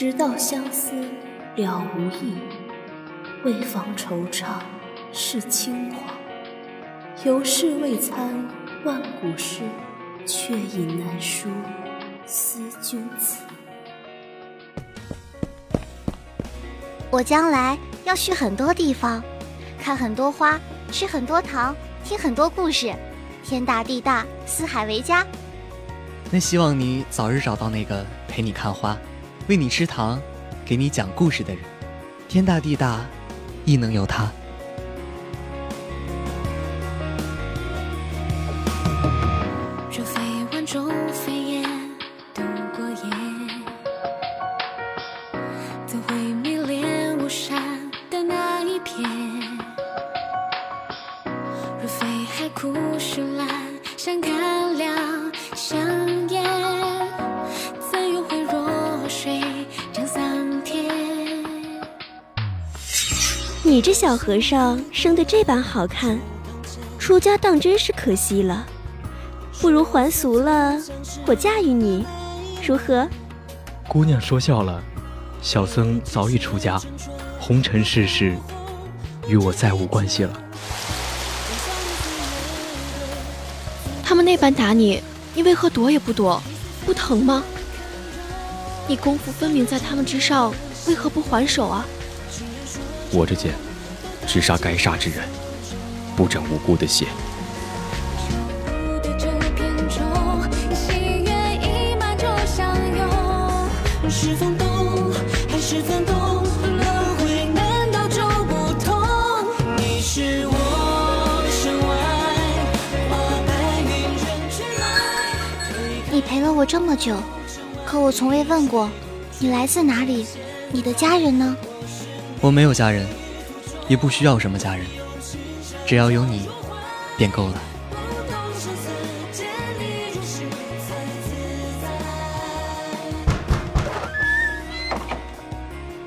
直到相思了无益，未妨惆怅是轻狂。犹是未参万古诗，却已难书思君词。我将来要去很多地方，看很多花，吃很多糖，听很多故事。天大地大，四海为家。那希望你早日找到那个陪你看花、喂你吃糖、给你讲故事的人。天大地大，亦能有他。你这小和尚生得这般好看，出家当真是可惜了。不如还俗了，我嫁与你，如何？姑娘说笑了，小僧早已出家，红尘世事与我再无关系了。他们那般打你，你为何躲也不躲？不疼吗？你功夫分明在他们之上，为何不还手啊？我这剑，只杀该杀之人，不沾无辜的血。你陪了我这么久，可我从未问过你来自哪里，你的家人呢？我没有家人，也不需要什么家人，只要有你，便够了。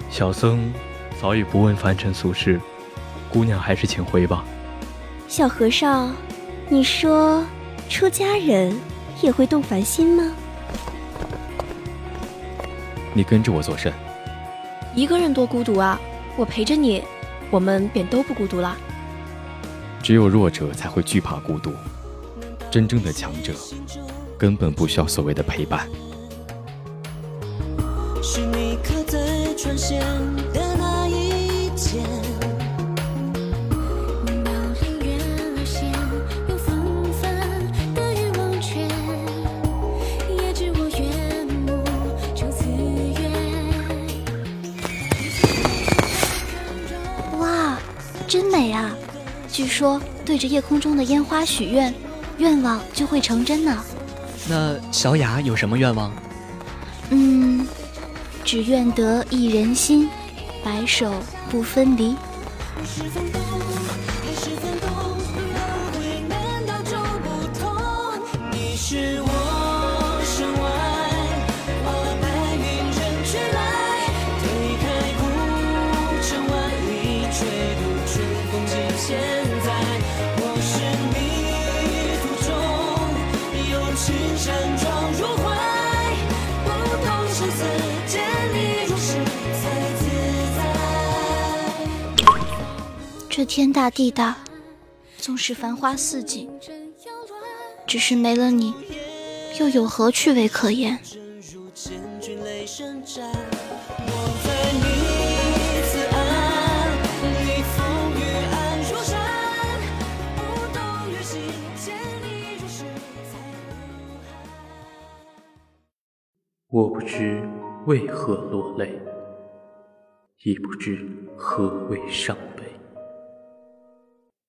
小僧早已不问凡尘俗事，姑娘还是请回吧。小和尚，你说出家人也会动凡心吗？你跟着我作甚？一个人多孤独啊！我陪着你，我们便都不孤独了。只有弱者才会惧怕孤独，真正的强者根本不需要所谓的陪伴。真美啊！据说对着夜空中的烟花许愿，愿望就会成真呢。那小雅有什么愿望？嗯，只愿得一人心，白首不分离。天大地大，纵使繁花似锦，只是没了你，又有何趣味可言？我不知为何落泪，亦不知何为伤悲。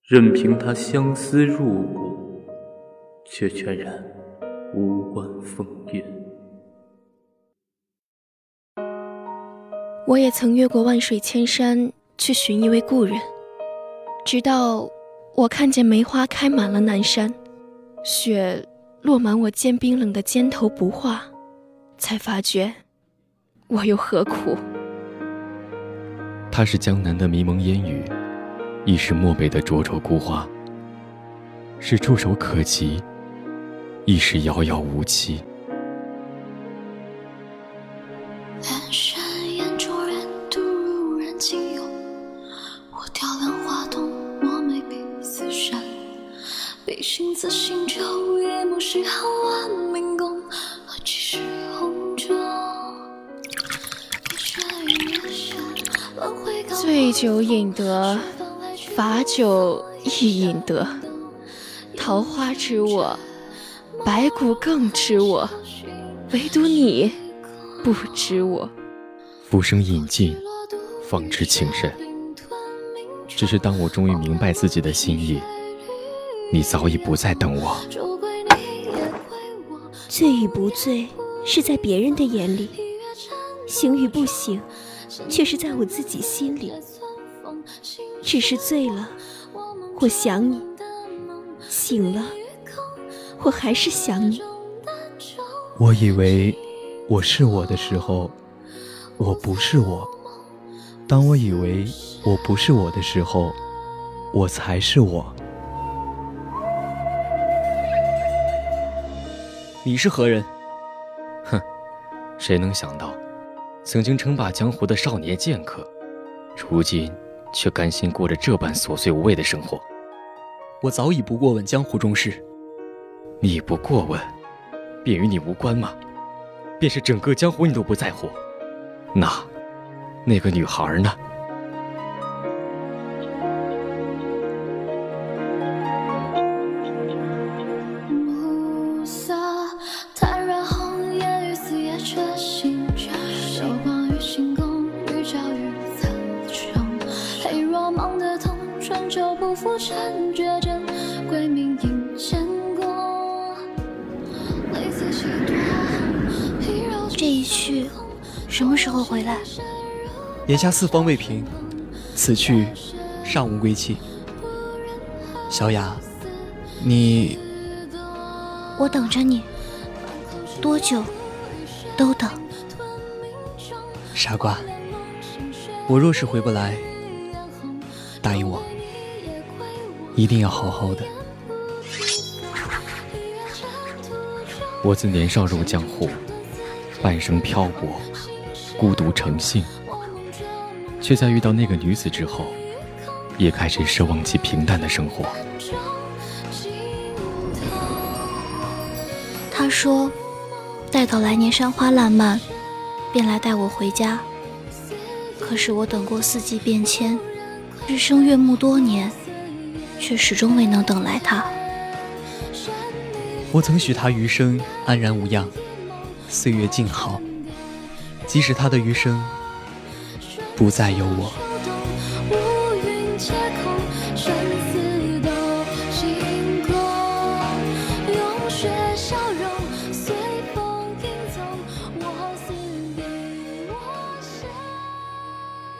任凭他相思入骨，却全然无关风月。我也曾越过万水千山去寻一位故人，直到我看见梅花开满了南山，雪落满我肩冰冷的肩头不化。才发觉，我又何苦？他是江南的迷蒙烟雨，亦是漠北的灼灼孤花；是触手可及，亦是遥遥无期。阑珊人独人，我雕梁画栋，眉笔，万宫，何是红妆。醉酒饮得罚酒亦饮得。桃花知我，白骨更知我，唯独你不知我。浮生饮尽，方知情深。只是当我终于明白自己的心意，你早已不再等我。醉与不醉，是在别人的眼里；醒与不醒，却是在我自己心里。只是醉了，我想你。醒了，我还是想你。我以为我是我的时候，我不是我；当我以为我不是我的时候，我才是我。你是何人？哼，谁能想到，曾经称霸江湖的少年剑客，如今却甘心过着这般琐碎无味的生活。我早已不过问江湖中事。你不过问，便与你无关吗？便是整个江湖你都不在乎，那，那个女孩呢？来？眼下四方未平，此去尚无归期。小雅，你……我等着你，多久都等。傻瓜，我若是回不来，答应我，一定要好好的。我自年少入江湖，半生漂泊，孤独成性，却在遇到那个女子之后，也开始奢望起平淡的生活。他说，待到来年山花烂漫，便来带我回家。可是我等过四季变迁，日升月暮多年，却始终未能等来他。我曾许他余生安然无恙，岁月静好。即使他的余生不再有我。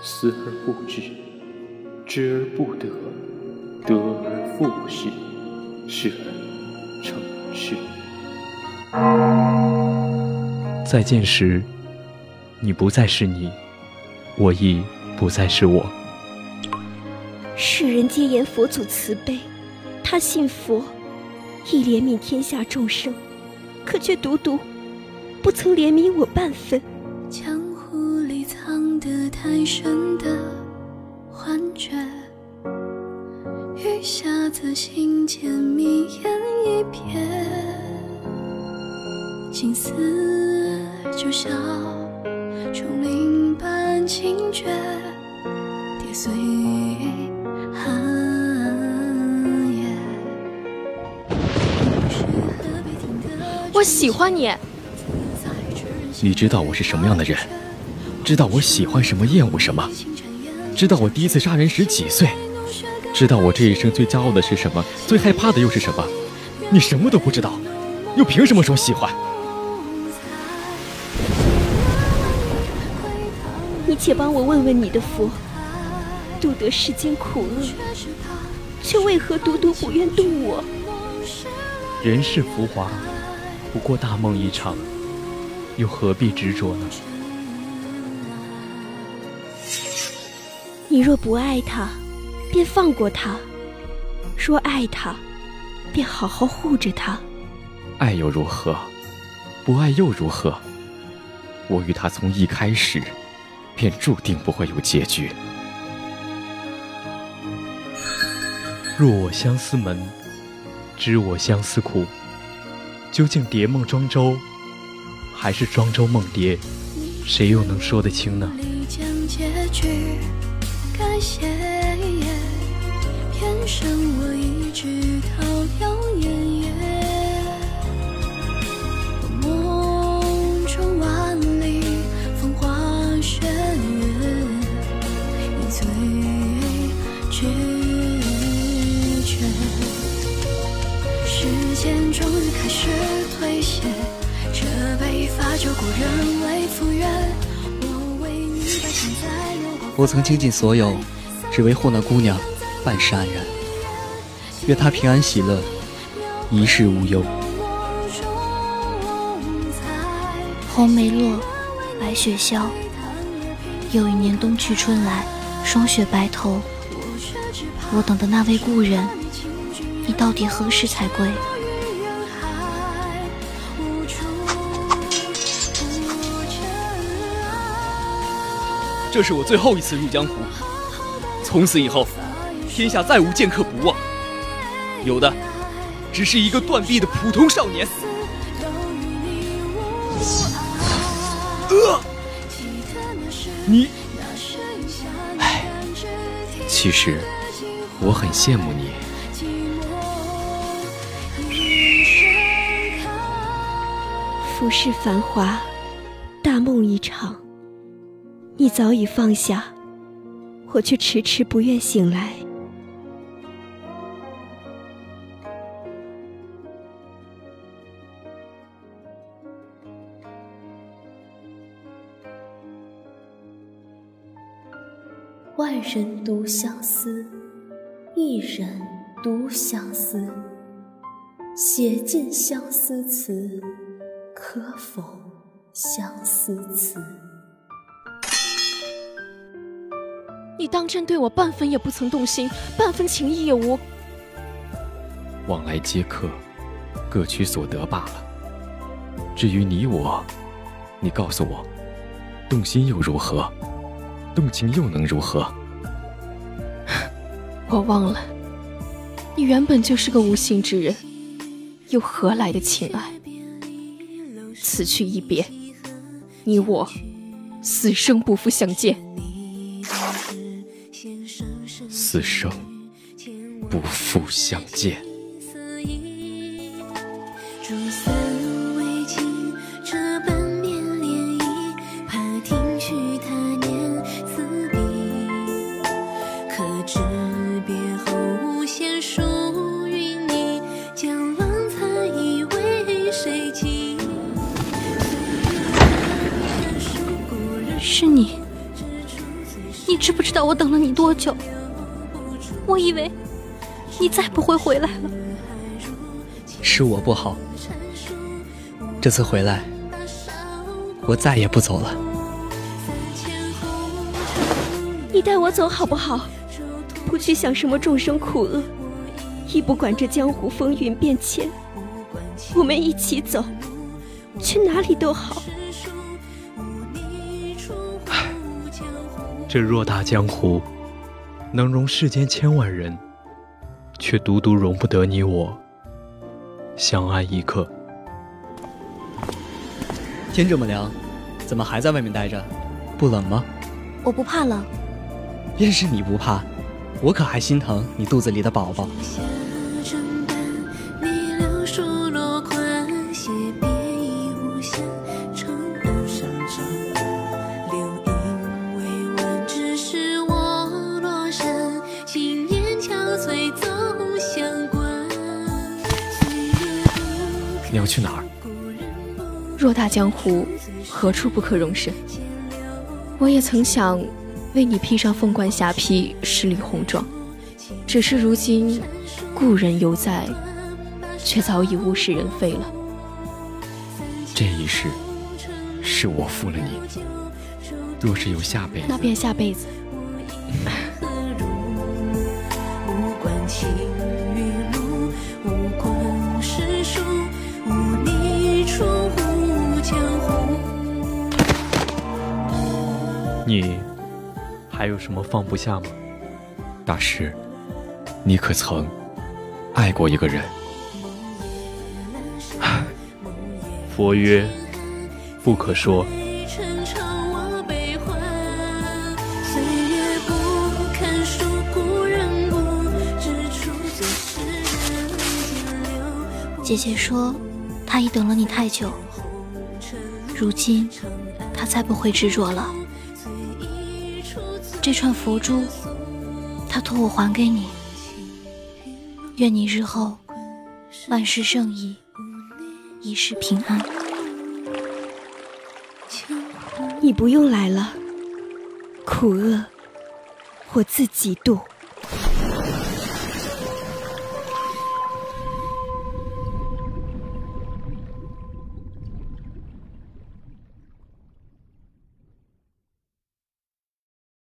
思而不知，知而不得，得而复失，失而成痴。再见时，你不再是你，我亦不再是我。世人皆言佛祖慈悲，他信佛，亦怜悯天下众生，可却独独不曾怜悯我半分。江湖里藏得太深的幻觉，余下则心间迷烟一瞥。情丝就像竹林般清绝，跌碎寒夜。我喜欢你。你知道我是什么样的人，知道我喜欢什么，厌恶什么，知道我第一次杀人时几岁，知道我这一生最骄傲的是什么，最害怕的又是什么。你什么都不知道，又凭什么说喜欢？且帮我问问你的佛，度得世间苦厄，却为何独独不愿渡我？人世浮华，不过大梦一场，又何必执着呢？你若不爱他，便放过他；若爱他，便好好护着他。爱又如何？不爱又如何？我与他从一开始。便注定不会有结局。入我相思门，知我相思苦。究竟蝶梦庄周，还是庄周梦蝶？谁又能说得清呢？我曾倾尽所有，只为护那姑娘半世安然。愿她平安喜乐，一世无忧。红梅落，白雪消。又一年冬去春来，霜雪白头。我等的那位故人，你到底何时才归？这是我最后一次入江湖，从此以后，天下再无剑客不忘，有的只是一个断臂的普通少年。呃，你，唉，其实我很羡慕你。浮世繁华，大梦一场。你早已放下，我却迟迟不愿醒来。万人独相思，一人独相思。写尽相思词，可否相思词？你当真对我半分也不曾动心，半分情意也无？往来皆客，各取所得罢了。至于你我，你告诉我，动心又如何？动情又能如何？我忘了，你原本就是个无心之人，又何来的情爱？此去一别，你我死生不复相见。此生不复相见。是你，你知不知道我等了你多久？我以为你再不会回来了。是我不好，这次回来，我再也不走了。你带我走好不好？不去想什么众生苦厄，亦不管这江湖风云变迁，我们一起走，去哪里都好。这偌大江湖。能容世间千万人，却独独容不得你我相安一刻。天这么凉，怎么还在外面待着？不冷吗？我不怕冷。便是你不怕，我可还心疼你肚子里的宝宝。要去哪儿？偌大江湖，何处不可容身？我也曾想为你披上凤冠霞帔，十里红妆，只是如今故人犹在，却早已物是人非了。这一世是我负了你，若是有下辈子，那便下辈子。你还有什么放不下吗？大师，你可曾爱过一个人？佛曰：不可说。姐姐说，她已等了你太久，如今，她再不会执着了。这串佛珠，他托我还给你，愿你日后万事胜意，一世平安。你不用来了，苦厄我自己度。